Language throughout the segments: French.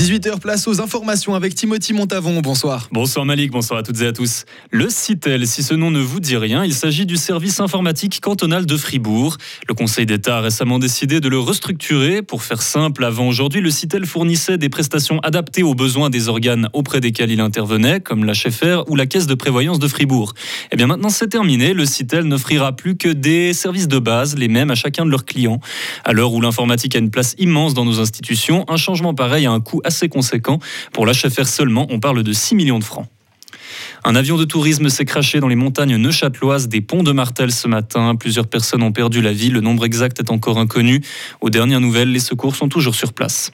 18h, place aux informations avec Timothy Montavon. Bonsoir. Bonsoir Malik, bonsoir à toutes et à tous. Le CITEL, si ce nom ne vous dit rien, il s'agit du service informatique cantonal de Fribourg. Le Conseil d'État a récemment décidé de le restructurer. Pour faire simple, avant aujourd'hui, le CITEL fournissait des prestations adaptées aux besoins des organes auprès desquels il intervenait, comme la HFR ou la Caisse de prévoyance de Fribourg. Eh bien maintenant, c'est terminé. Le CITEL n'offrira plus que des services de base, les mêmes à chacun de leurs clients. À l'heure où l'informatique a une place immense dans nos institutions, un changement pareil a un coût assez conséquent. Pour l'HFR seulement, on parle de 6 millions de francs. Un avion de tourisme s'est craché dans les montagnes neuchâteloises des ponts de Martel ce matin. Plusieurs personnes ont perdu la vie. Le nombre exact est encore inconnu. Aux dernières nouvelles, les secours sont toujours sur place.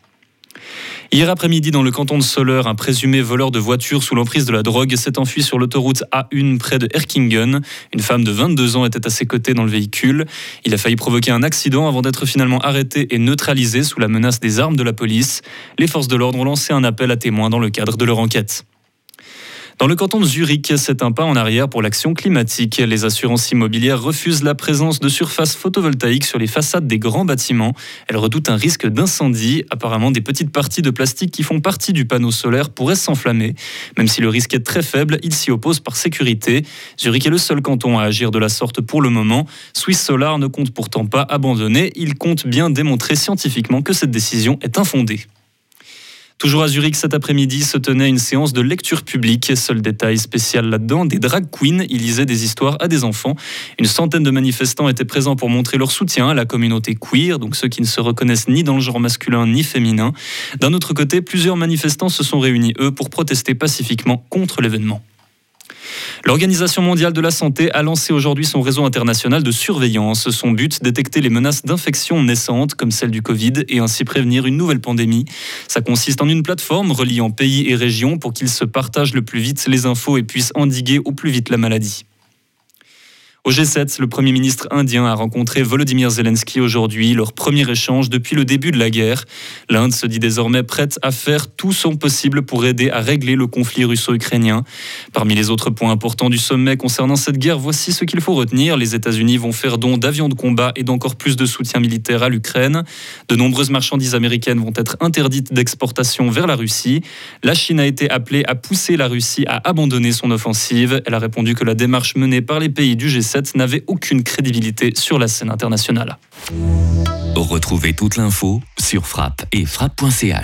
Hier après-midi, dans le canton de Soleure, un présumé voleur de voitures sous l'emprise de la drogue s'est enfui sur l'autoroute A1 près de Erkingen. Une femme de 22 ans était à ses côtés dans le véhicule. Il a failli provoquer un accident avant d'être finalement arrêté et neutralisé sous la menace des armes de la police. Les forces de l'ordre ont lancé un appel à témoins dans le cadre de leur enquête. Dans le canton de Zurich, c'est un pas en arrière pour l'action climatique. Les assurances immobilières refusent la présence de surfaces photovoltaïques sur les façades des grands bâtiments. Elles redoutent un risque d'incendie. Apparemment, des petites parties de plastique qui font partie du panneau solaire pourraient s'enflammer. Même si le risque est très faible, ils s'y opposent par sécurité. Zurich est le seul canton à agir de la sorte pour le moment. Swiss Solar ne compte pourtant pas abandonner. Il compte bien démontrer scientifiquement que cette décision est infondée. Toujours à Zurich cet après-midi se tenait une séance de lecture publique. Seul détail spécial là-dedans, des drag queens y lisaient des histoires à des enfants. Une centaine de manifestants étaient présents pour montrer leur soutien à la communauté queer, donc ceux qui ne se reconnaissent ni dans le genre masculin ni féminin. D'un autre côté, plusieurs manifestants se sont réunis, eux, pour protester pacifiquement contre l'événement. L'Organisation mondiale de la santé a lancé aujourd'hui son réseau international de surveillance. Son but, détecter les menaces d'infections naissantes comme celle du Covid et ainsi prévenir une nouvelle pandémie. Ça consiste en une plateforme reliant pays et régions pour qu'ils se partagent le plus vite les infos et puissent endiguer au plus vite la maladie. Au G7, le Premier ministre indien a rencontré Volodymyr Zelensky aujourd'hui, leur premier échange depuis le début de la guerre. L'Inde se dit désormais prête à faire tout son possible pour aider à régler le conflit russo-ukrainien. Parmi les autres points importants du sommet concernant cette guerre, voici ce qu'il faut retenir. Les États-Unis vont faire don d'avions de combat et d'encore plus de soutien militaire à l'Ukraine. De nombreuses marchandises américaines vont être interdites d'exportation vers la Russie. La Chine a été appelée à pousser la Russie à abandonner son offensive. Elle a répondu que la démarche menée par les pays du G7 n'avait aucune crédibilité sur la scène internationale. Retrouvez toute l'info sur frappe et frappe.ch.